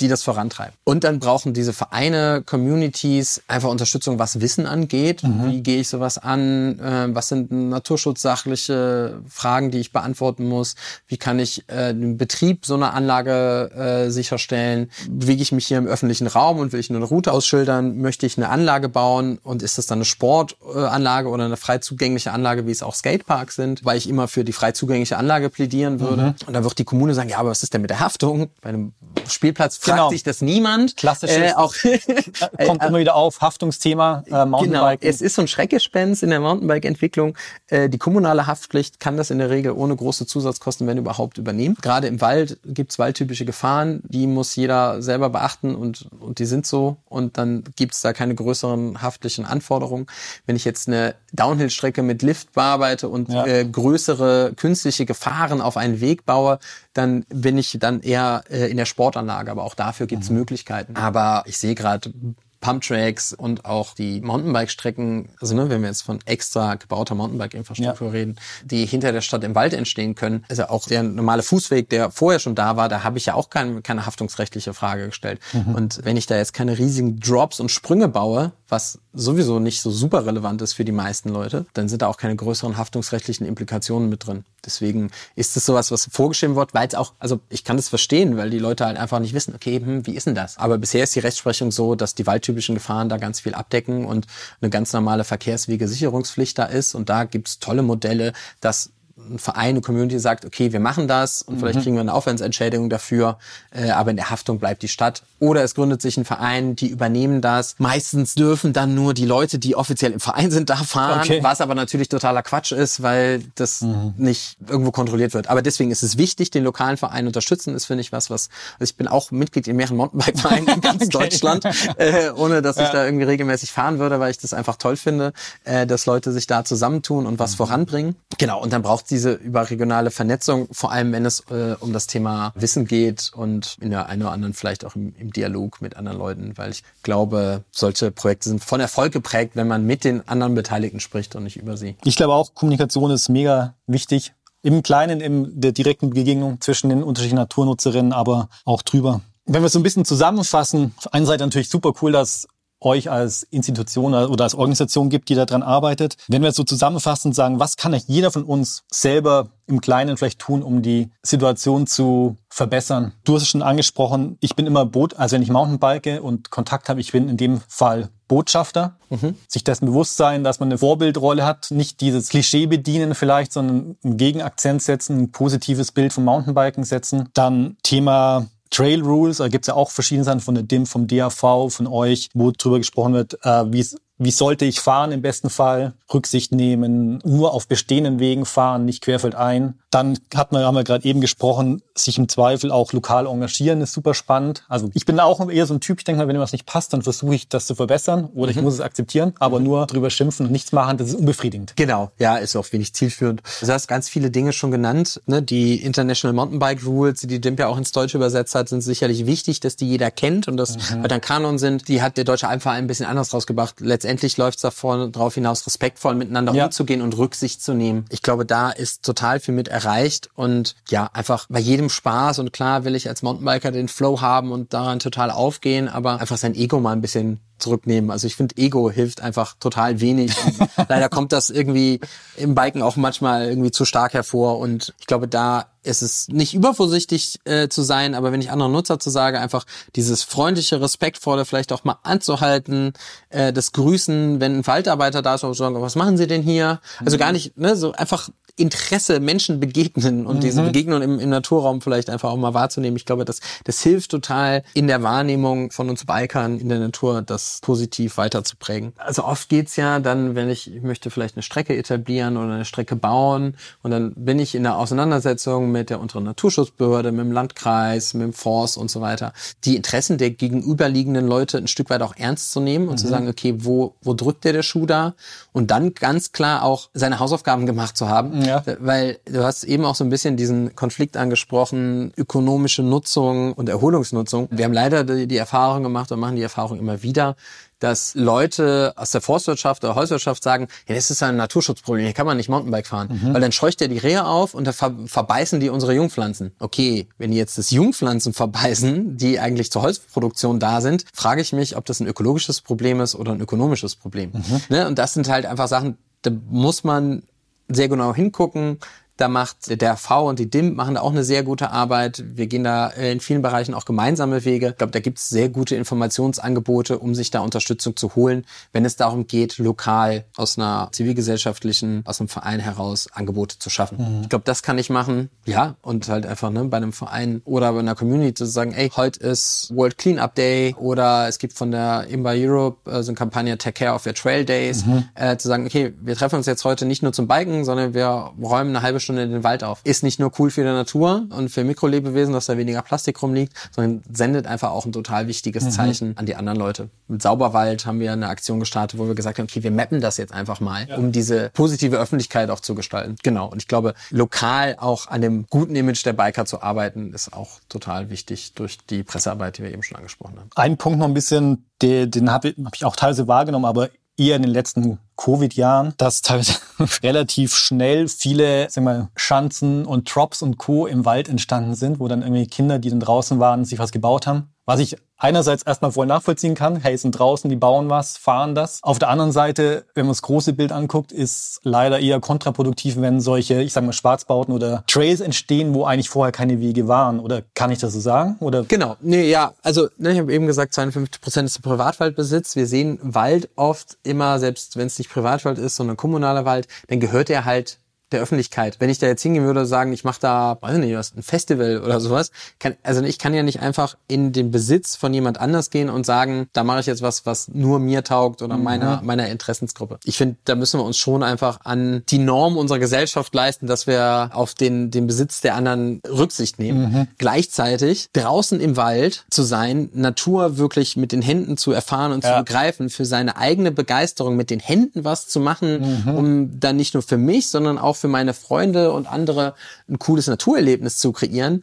die, das vorantreiben. Und dann brauchen diese Vereine, Communities einfach Unterstützung, was Wissen angeht. Wie gehe ich sowas an? Äh, was sind naturschutzsachliche Fragen, die ich beantworten muss? Wie kann ich äh, den Betrieb so einer Anlage äh, sicherstellen? Bewege ich mich hier im öffentlichen Raum und will ich nur eine Route ausschildern? Möchte ich eine Anlage bauen? Und ist das dann eine Sportanlage oder eine frei zugängliche Anlage, wie es auch Skateparks sind? Weil ich immer für die frei zugängliche Anlage plädieren würde. Und dann wird die Kommune sagen, ja, aber was ist denn mit der Haftung? Bei einem Spielplatz fragt Genau. sich das niemand. Klassisches- Äh, auch Kommt immer wieder auf, Haftungsthema, äh, Genau, Mountainbiken. es ist so ein Schreckgespenst in der Mountainbike-Entwicklung. Äh, die kommunale Haftpflicht kann das in der Regel ohne große Zusatzkosten, wenn überhaupt, übernehmen. Gerade im Wald gibt's waldtypische Gefahren, die muss jeder selber beachten und, und die sind so. Und dann gibt's da keine größeren haftlichen Anforderungen. Wenn ich jetzt eine Downhill-Strecke mit Lift bearbeite und Ja. äh, größere künstliche Gefahren auf einen Weg baue, dann bin ich dann eher äh, in der Sportanlage. Aber auch dafür gibt's Möglichkeiten. Aber ich sehe gerade Pumptracks und auch die Mountainbike-Strecken, also ne, wenn wir jetzt von extra gebauter Mountainbike-Infrastruktur reden, die hinter der Stadt im Wald entstehen können, also auch der normale Fußweg, der vorher schon da war, da habe ich ja auch kein, keine haftungsrechtliche Frage gestellt. Und wenn ich da jetzt keine riesigen Drops und Sprünge baue, was sowieso nicht so super relevant ist für die meisten Leute, dann sind da auch keine größeren haftungsrechtlichen Implikationen mit drin. Deswegen ist es sowas, was vorgeschrieben wird, weil es auch, also ich kann das verstehen, weil die Leute halt einfach nicht wissen, okay, hm, wie ist denn das? Aber bisher ist die Rechtsprechung so, dass die waldtypischen Gefahren da ganz viel abdecken und eine ganz normale Verkehrswegesicherungspflicht da ist. Und da gibt's tolle Modelle, dass ein Verein, eine Community sagt, okay, wir machen das und vielleicht kriegen wir eine Aufwandsentschädigung dafür, äh, aber in der Haftung bleibt die Stadt. Oder es gründet sich ein Verein, die übernehmen das. Meistens dürfen dann nur die Leute, die offiziell im Verein sind, da fahren, Okay. was aber natürlich totaler Quatsch ist, weil das nicht irgendwo kontrolliert wird. Aber deswegen ist es wichtig, den lokalen Verein unterstützen, ist, finde ich, was, was, also ich bin auch Mitglied in mehreren Mountainbike-Vereinen in ganz Deutschland, äh, ohne dass ich da irgendwie regelmäßig fahren würde, weil ich das einfach toll finde, äh, dass Leute sich da zusammentun und was voranbringen. Genau, und dann braucht diese überregionale Vernetzung, vor allem wenn es äh, um das Thema Wissen geht und in der einen oder anderen vielleicht auch im, im Dialog mit anderen Leuten, weil ich glaube, solche Projekte sind von Erfolg geprägt, wenn man mit den anderen Beteiligten spricht und nicht über sie. Ich glaube auch, Kommunikation ist mega wichtig. Im Kleinen, in der direkten Begegnung zwischen den unterschiedlichen Naturnutzerinnen, aber auch drüber. Wenn wir es so ein bisschen zusammenfassen, auf einer Seite natürlich super cool, dass euch als Institution oder als Organisation gibt, die daran arbeitet. Wenn wir es so zusammenfassen und sagen, was kann jeder von uns selber im Kleinen vielleicht tun, um die Situation zu verbessern? Du hast es schon angesprochen, ich bin immer Boot, also wenn ich Mountainbike und Kontakt habe, ich bin in dem Fall Botschafter. Mhm. Sich dessen bewusst sein, dass man eine Vorbildrolle hat, nicht dieses Klischee bedienen vielleicht, sondern einen Gegenakzent setzen, ein positives Bild vom Mountainbiken setzen. Dann Thema Trail Rules, da gibt's ja auch verschiedene Sachen von der DIM, vom DAV, von euch, wo drüber gesprochen wird, äh, wie wie sollte ich fahren im besten Fall? Rücksicht nehmen, nur auf bestehenden Wegen fahren, nicht querfeldein. Dann hat man, haben wir gerade eben gesprochen, sich im Zweifel auch lokal engagieren, ist super spannend. Also ich bin auch eher so ein Typ, ich denke mal, wenn mir was nicht passt, dann versuche ich das zu verbessern oder mhm. ich muss es akzeptieren, aber mhm. nur drüber schimpfen und nichts machen, das ist unbefriedigend. Genau, ja, ist auch wenig zielführend. Du hast ganz viele Dinge schon genannt, ne? die International Mountainbike Rules, die die DIMP ja auch ins Deutsche übersetzt hat, sind sicherlich wichtig, dass die jeder kennt und das mhm. dann Kanon sind. Die hat der Deutsche Alpverein ein bisschen anders rausgebracht. Letztendlich läuft es darauf hinaus, respektvoll miteinander ja. umzugehen und Rücksicht zu nehmen. Ich glaube, da ist total viel mit erreicht und ja, einfach bei jedem Spaß und klar will ich als Mountainbiker den Flow haben und daran total aufgehen, aber einfach sein Ego mal ein bisschen zurücknehmen. Also ich finde, Ego hilft einfach total wenig. leider kommt das irgendwie im Biken auch manchmal irgendwie zu stark hervor. Und ich glaube, da ist es nicht übervorsichtig äh, zu sein, aber wenn ich anderen Nutzer zu sage, einfach dieses freundliche, respektvolle vielleicht auch mal anzuhalten, äh, das Grüßen, wenn ein Waldarbeiter da ist und sagen, was machen Sie denn hier? Also gar nicht, ne, so einfach Interesse Menschen begegnen und mhm. diese Begegnung im, im, Naturraum vielleicht einfach auch mal wahrzunehmen. Ich glaube, das, das hilft total in der Wahrnehmung von uns Bikern in der Natur, das positiv weiterzuprägen. Also oft geht's ja dann, wenn ich, ich möchte vielleicht eine Strecke etablieren oder eine Strecke bauen und dann bin ich in der Auseinandersetzung mit der unteren Naturschutzbehörde, mit dem Landkreis, mit dem Forst und so weiter, die Interessen der gegenüberliegenden Leute ein Stück weit auch ernst zu nehmen und mhm. zu sagen, okay, wo, wo drückt der der Schuh da? Und dann ganz klar auch seine Hausaufgaben gemacht zu haben. Ja. Weil du hast eben auch so ein bisschen diesen Konflikt angesprochen, ökonomische Nutzung und Erholungsnutzung. Wir haben leider die, die Erfahrung gemacht und machen die Erfahrung immer wieder, dass Leute aus der Forstwirtschaft oder Holzwirtschaft sagen, ja, das ist ein Naturschutzproblem, hier kann man nicht Mountainbike fahren. Mhm. Weil dann scheucht der die Rehe auf und da ver verbeißen die unsere Jungpflanzen. Okay, wenn die jetzt das Jungpflanzen verbeißen, die eigentlich zur Holzproduktion da sind, frage ich mich, ob das ein ökologisches Problem ist oder ein ökonomisches Problem. Mhm. Ne? Und das sind halt einfach Sachen, da muss man sehr genau hingucken, da macht der V und die DIM machen da auch eine sehr gute Arbeit. Wir gehen da in vielen Bereichen auch gemeinsame Wege. Ich glaube, da gibt es sehr gute Informationsangebote, um sich da Unterstützung zu holen, wenn es darum geht, lokal aus einer zivilgesellschaftlichen, aus einem Verein heraus Angebote zu schaffen. Mhm. Ich glaube, das kann ich machen. Ja, und halt einfach ne, bei einem Verein oder bei einer Community zu sagen, ey, heute ist World Cleanup Day oder es gibt von der Imba Europe äh, so eine Kampagne Take Care of Your Trail Days, mhm. äh, zu sagen, okay, wir treffen uns jetzt heute nicht nur zum Biken, sondern wir räumen eine halbe Stunde Stunde in den Wald auf. Ist nicht nur cool für die Natur und für Mikrolebewesen, dass da weniger Plastik rumliegt, sondern sendet einfach auch ein total wichtiges mhm. Zeichen an die anderen Leute. Mit Sauberwald haben wir eine Aktion gestartet, wo wir gesagt haben, okay, wir mappen das jetzt einfach mal, ja. um diese positive Öffentlichkeit auch zu gestalten. Genau. Und ich glaube, lokal auch an dem guten Image der Biker zu arbeiten, ist auch total wichtig durch die Pressearbeit, die wir eben schon angesprochen haben. Ein Punkt noch ein bisschen, den, den habe hab ich auch teilweise wahrgenommen, aber eher in den letzten Covid-Jahren, dass teilweise relativ schnell viele sagen wir, Schanzen und Drops und Co. im Wald entstanden sind, wo dann irgendwie Kinder, die dann draußen waren, sich was gebaut haben. Was ich einerseits erstmal voll nachvollziehen kann, hey, sind draußen, die bauen was, fahren das. Auf der anderen Seite, wenn man das große Bild anguckt, ist leider eher kontraproduktiv, wenn solche, ich sag mal, Schwarzbauten oder Trails entstehen, wo eigentlich vorher keine Wege waren. Oder kann ich das so sagen? Oder? Genau, nee, ja, also ne, ich habe eben gesagt, 52 Prozent ist Privatwaldbesitz. Wir sehen Wald oft immer, selbst wenn es nicht Privatwald ist, sondern kommunaler Wald, dann gehört er halt der Öffentlichkeit. Wenn ich da jetzt hingehen würde und sagen, ich mache da, weiß ich nicht, was, ein Festival oder sowas, kann, also ich kann ja nicht einfach in den Besitz von jemand anders gehen und sagen, da mache ich jetzt was, was nur mir taugt oder mhm. meiner, meiner Interessensgruppe. Ich finde, da müssen wir uns schon einfach an die Norm unserer Gesellschaft leisten, dass wir auf den, den Besitz der anderen Rücksicht nehmen. Mhm. Gleichzeitig draußen im Wald zu sein, Natur wirklich mit den Händen zu erfahren und ja. zu begreifen, für seine eigene Begeisterung mit den Händen was zu machen, mhm. um dann nicht nur für mich, sondern auch für meine Freunde und andere ein cooles Naturerlebnis zu kreieren,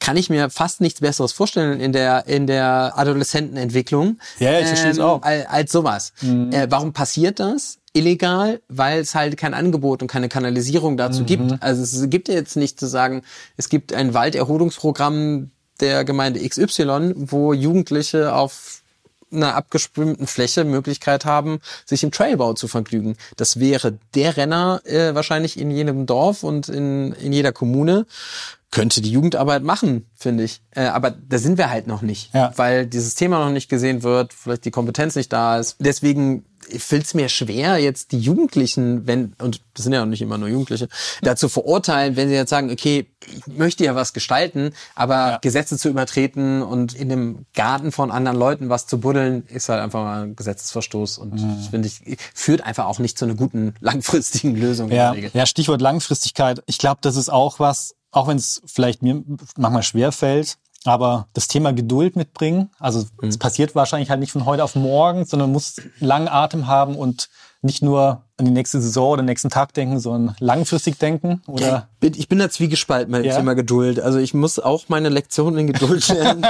kann ich mir fast nichts Besseres vorstellen in der in der Adoleszentenentwicklung. Ja, ich verstehe es auch. Als, als sowas. Äh, warum passiert das? Illegal, weil es halt kein Angebot und keine Kanalisierung dazu gibt. Also es gibt ja jetzt nicht zu sagen, es gibt ein Walderholungsprogramm der Gemeinde XY, wo Jugendliche auf einer abgesprühten Fläche Möglichkeit haben, sich im Trailbau zu vergnügen. Das wäre der Renner äh, wahrscheinlich in jedem Dorf und in, in jeder Kommune. Könnte die Jugendarbeit machen, finde ich. Äh, aber da sind wir halt noch nicht, Ja. weil dieses Thema noch nicht gesehen wird, vielleicht die Kompetenz nicht da ist. Deswegen fällt es mir schwer, jetzt die Jugendlichen, wenn, und das sind ja auch nicht immer nur Jugendliche, dazu verurteilen, wenn sie jetzt sagen, okay, ich möchte ja was gestalten, aber Gesetze zu übertreten und in dem Garten von anderen Leuten was zu buddeln, ist halt einfach mal ein Gesetzesverstoß und das finde ich, führt einfach auch nicht zu einer guten langfristigen Lösung Ja, ja, Stichwort Langfristigkeit. Ich glaube, das ist auch was, auch wenn es vielleicht mir manchmal schwer fällt, aber das Thema Geduld mitbringen. Also es passiert wahrscheinlich halt nicht von heute auf morgen, sondern muss langen Atem haben und nicht nur an die nächste Saison oder den nächsten Tag denken, sondern langfristig denken. Oder bin, ich bin da zwiegespalten bei dem Ja? Thema Geduld. Also ich muss auch meine Lektionen in Geduld lernen.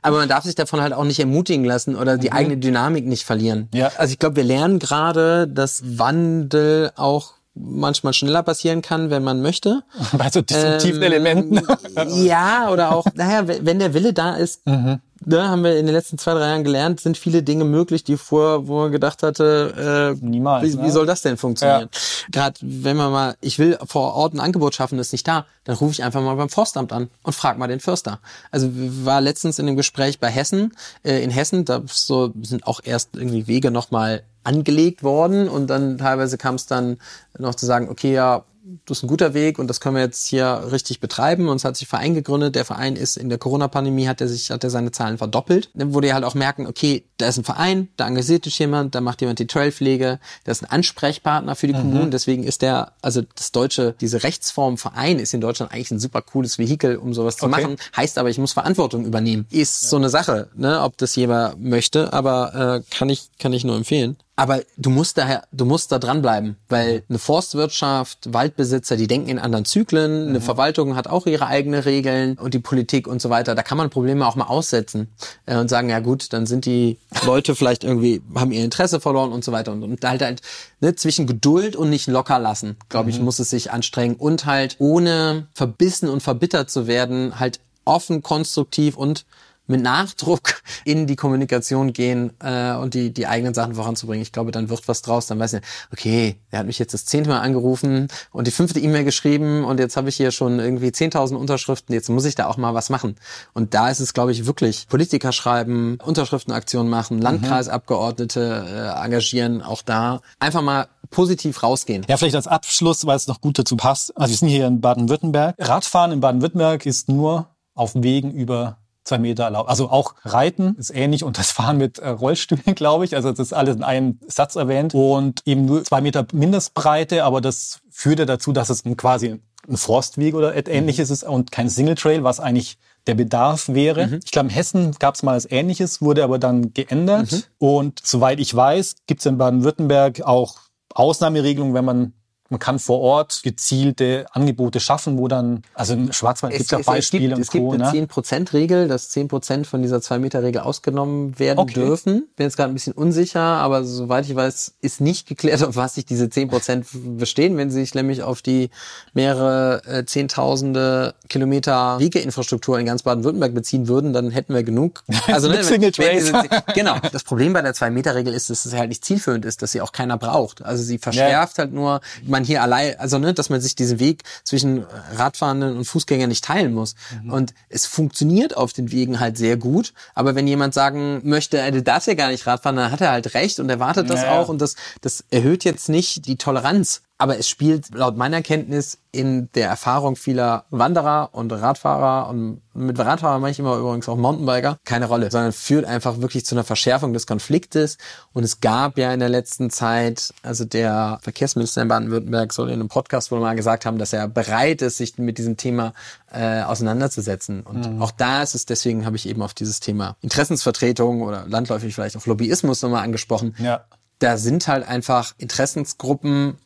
Aber man darf sich davon halt auch nicht ermutigen lassen oder die eigene Dynamik nicht verlieren. Mhm. Ja. Also ich glaube, wir lernen gerade, dass Wandel auch manchmal schneller passieren kann, wenn man möchte. bei so disruptiven Ähm, Elementen. Ja, oder auch, naja, wenn der Wille da ist, Mhm. ne, haben wir in den letzten zwei, drei Jahren gelernt, sind viele Dinge möglich, die vorher, wo man gedacht hatte, äh, Niemals, wie, ne? wie soll das denn funktionieren? Gerade wenn man mal, ich will vor Ort ein Angebot schaffen, das ist nicht da, dann rufe ich einfach mal beim Forstamt an und frag mal den Förster. Also war letztens in dem Gespräch bei Hessen, äh, in Hessen, da so sind auch erst irgendwie Wege nochmal angelegt worden und dann teilweise kam es dann noch zu sagen, okay, ja, das ist ein guter Weg und das können wir jetzt hier richtig betreiben. Und es hat sich ein Verein gegründet. Der Verein ist in der Corona-Pandemie hat er sich, hat er seine Zahlen verdoppelt. Dann wurde er halt auch merken, okay, da ist ein Verein, da engagiert sich jemand, da macht jemand die Trailpflege, da ist ein Ansprechpartner für die Kommunen. Deswegen ist der, also das deutsche, diese Rechtsform Verein ist in Deutschland eigentlich ein super cooles Vehikel, um sowas zu Okay. machen. Heißt aber, ich muss Verantwortung übernehmen. Ist so eine Sache, ne, ob das jemand möchte, aber äh, kann ich, kann ich nur empfehlen. Aber du musst daher, du musst da dranbleiben, weil eine Forstwirtschaft, Waldbesitzer, die denken in anderen Zyklen, eine Verwaltung hat auch ihre eigenen Regeln und die Politik und so weiter. Da kann man Probleme auch mal aussetzen äh, und sagen, ja gut, dann sind die Leute vielleicht irgendwie, haben ihr Interesse verloren und so weiter. Und, und halt halt ne, zwischen Geduld und nicht locker lassen, glaube ich, muss es sich anstrengen und halt ohne verbissen und verbittert zu werden, halt offen, konstruktiv und mit Nachdruck in die Kommunikation gehen äh, und die, die eigenen Sachen voranzubringen. Ich glaube, dann wird was draus. Dann weiß ich, okay, der hat mich jetzt das zehnte Mal angerufen und die fünfte E-Mail geschrieben und jetzt habe ich hier schon irgendwie 10.000 Unterschriften. Jetzt muss ich da auch mal was machen. Und da ist es, glaube ich, wirklich Politiker schreiben, Unterschriftenaktionen machen, Landkreisabgeordnete äh, engagieren, auch da einfach mal positiv rausgehen. Ja, vielleicht als Abschluss, weil es noch gut dazu passt. Also wir sind hier in Baden-Württemberg. Radfahren in Baden-Württemberg ist nur auf Wegen über zwei Meter erlaubt. Also auch Reiten ist ähnlich und das Fahren mit äh, Rollstühlen, glaube ich. Also das ist alles in einem Satz erwähnt. Und eben nur zwei Meter Mindestbreite, aber das führt ja dazu, dass es ein, quasi ein Forstweg oder et- ähnliches ist und kein Single Trail, was eigentlich der Bedarf wäre. Ich glaube, in Hessen gab es mal was Ähnliches, wurde aber dann geändert. Und soweit ich weiß, gibt es in Baden-Württemberg auch Ausnahmeregelungen, wenn man man kann vor Ort gezielte Angebote schaffen, wo dann, also im Schwarzwald gibt es ja Beispiele es und gibt, Co. es gibt Ne? eine 10%-Regel, dass 10% von dieser 2-Meter-Regel ausgenommen werden Okay. dürfen. Bin jetzt gerade ein bisschen unsicher, aber soweit ich weiß, ist nicht geklärt, auf was sich diese 10% bestehen. Wenn sie sich nämlich auf die mehrere äh, Zehntausende Kilometer Wegeinfrastruktur in ganz Baden-Württemberg beziehen würden, dann hätten wir genug. Also Mit wenn- Single wenn diese- Genau. Das Problem bei der 2-Meter-Regel ist, dass es halt nicht zielführend ist, dass sie auch keiner braucht. Also sie verschärft halt nur, man hier allein, also ne, dass man sich diesen Weg zwischen Radfahrenden und Fußgängern nicht teilen muss. Und es funktioniert auf den Wegen halt sehr gut. Aber wenn jemand sagen möchte, ey, du darfst ja gar nicht Radfahren, dann hat er halt recht und erwartet das Ja. auch. Und das, das erhöht jetzt nicht die Toleranz. Aber es spielt laut meiner Kenntnis in der Erfahrung vieler Wanderer und Radfahrer und mit Radfahrer meine ich immer übrigens auch Mountainbiker keine Rolle, sondern führt einfach wirklich zu einer Verschärfung des Konfliktes. Und es gab ja in der letzten Zeit, also der Verkehrsminister in Baden-Württemberg soll in einem Podcast wohl mal gesagt haben, dass er bereit ist, sich mit diesem Thema äh, auseinanderzusetzen. Und auch da ist es, deswegen habe ich eben auf dieses Thema Interessensvertretung oder landläufig vielleicht auch Lobbyismus nochmal angesprochen Ja. da sind halt einfach Interessensgruppen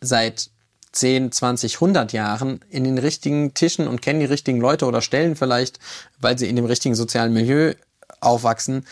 seit 10, 20, 100 Jahren in den richtigen Tischen und kennen die richtigen Leute oder stellen vielleicht, weil sie in dem richtigen sozialen Milieu aufwachsen,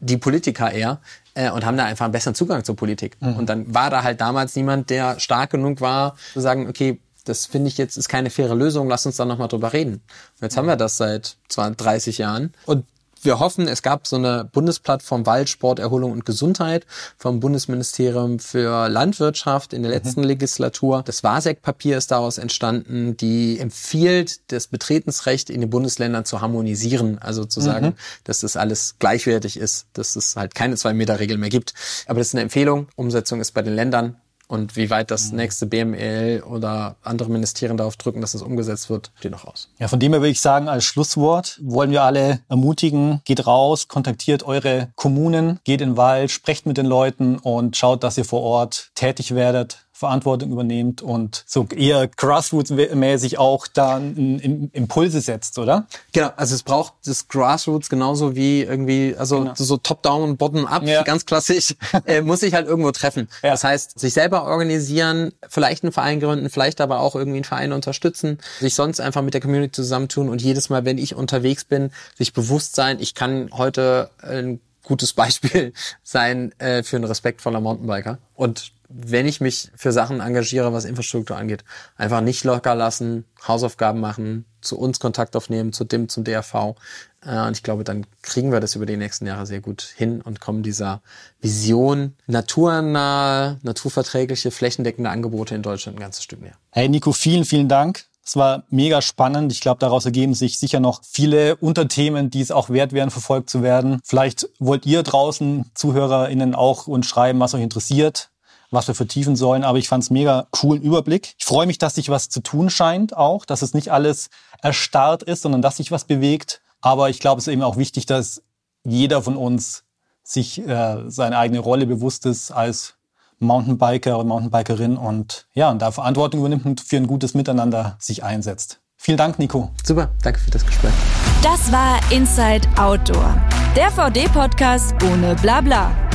die Politiker eher äh, und haben da einfach einen besseren Zugang zur Politik. Mhm. Und dann war da halt damals niemand, der stark genug war, zu sagen, okay, das finde ich jetzt ist keine faire Lösung, lass uns da nochmal drüber reden. Und jetzt haben wir das seit 20, 30 Jahren. Und wir hoffen, es gab so eine Bundesplattform Wald, Sport, Erholung und Gesundheit vom Bundesministerium für Landwirtschaft in der letzten mhm. Legislatur. Das WASEC-Papier ist daraus entstanden, die empfiehlt, das Betretensrecht in den Bundesländern zu harmonisieren. Also zu sagen, mhm. dass das alles gleichwertig ist, dass es halt keine Zwei-Meter-Regel mehr gibt. Aber das ist eine Empfehlung. Umsetzung ist bei den Ländern. Und wie weit das mhm. nächste BML oder andere Ministerien darauf drücken, dass das umgesetzt wird, steht noch aus. Ja, von dem her würde ich sagen, als Schlusswort wollen wir alle ermutigen, geht raus, kontaktiert eure Kommunen, geht in den Wald, sprecht mit den Leuten und schaut, dass ihr vor Ort tätig werdet Verantwortung übernehmt und so eher Grassroots-mäßig auch dann Impulse setzt, oder? Genau, also es braucht das Grassroots genauso wie irgendwie, also genau. so Top-Down und Bottom-Up, ja. ganz klassisch, äh, muss sich halt irgendwo treffen. Ja. Das heißt, sich selber organisieren, vielleicht einen Verein gründen, vielleicht aber auch irgendwie einen Verein unterstützen, sich sonst einfach mit der Community zusammentun und jedes Mal, wenn ich unterwegs bin, sich bewusst sein, ich kann heute ein gutes Beispiel sein äh, für einen respektvoller Mountainbiker und wenn ich mich für Sachen engagiere, was Infrastruktur angeht, einfach nicht locker lassen, Hausaufgaben machen, zu uns Kontakt aufnehmen, zu dem, zum DRV. Äh, und ich glaube, dann kriegen wir das über die nächsten Jahre sehr gut hin und kommen dieser Vision naturnahe, naturverträgliche, flächendeckende Angebote in Deutschland ein ganzes Stück näher. Hey Nico, vielen, vielen Dank. Es war mega spannend. Ich glaube, daraus ergeben sich sicher noch viele Unterthemen, die es auch wert wären, verfolgt zu werden. Vielleicht wollt ihr draußen ZuhörerInnen auch uns schreiben, was euch interessiert was wir vertiefen sollen. Aber ich fand es mega coolen Überblick. Ich freue mich, dass sich was zu tun scheint auch, dass es nicht alles erstarrt ist, sondern dass sich was bewegt. Aber ich glaube, es ist eben auch wichtig, dass jeder von uns sich äh, seine eigene Rolle bewusst ist als Mountainbiker und Mountainbikerin und ja, und da Verantwortung übernimmt und für ein gutes Miteinander sich einsetzt. Vielen Dank, Nico. Super, danke für das Gespräch. Das war Inside Outdoor, der VD-Podcast ohne Blabla.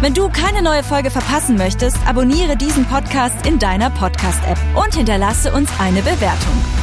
Wenn du keine neue Folge verpassen möchtest, abonniere diesen Podcast in deiner Podcast-App und hinterlasse uns eine Bewertung.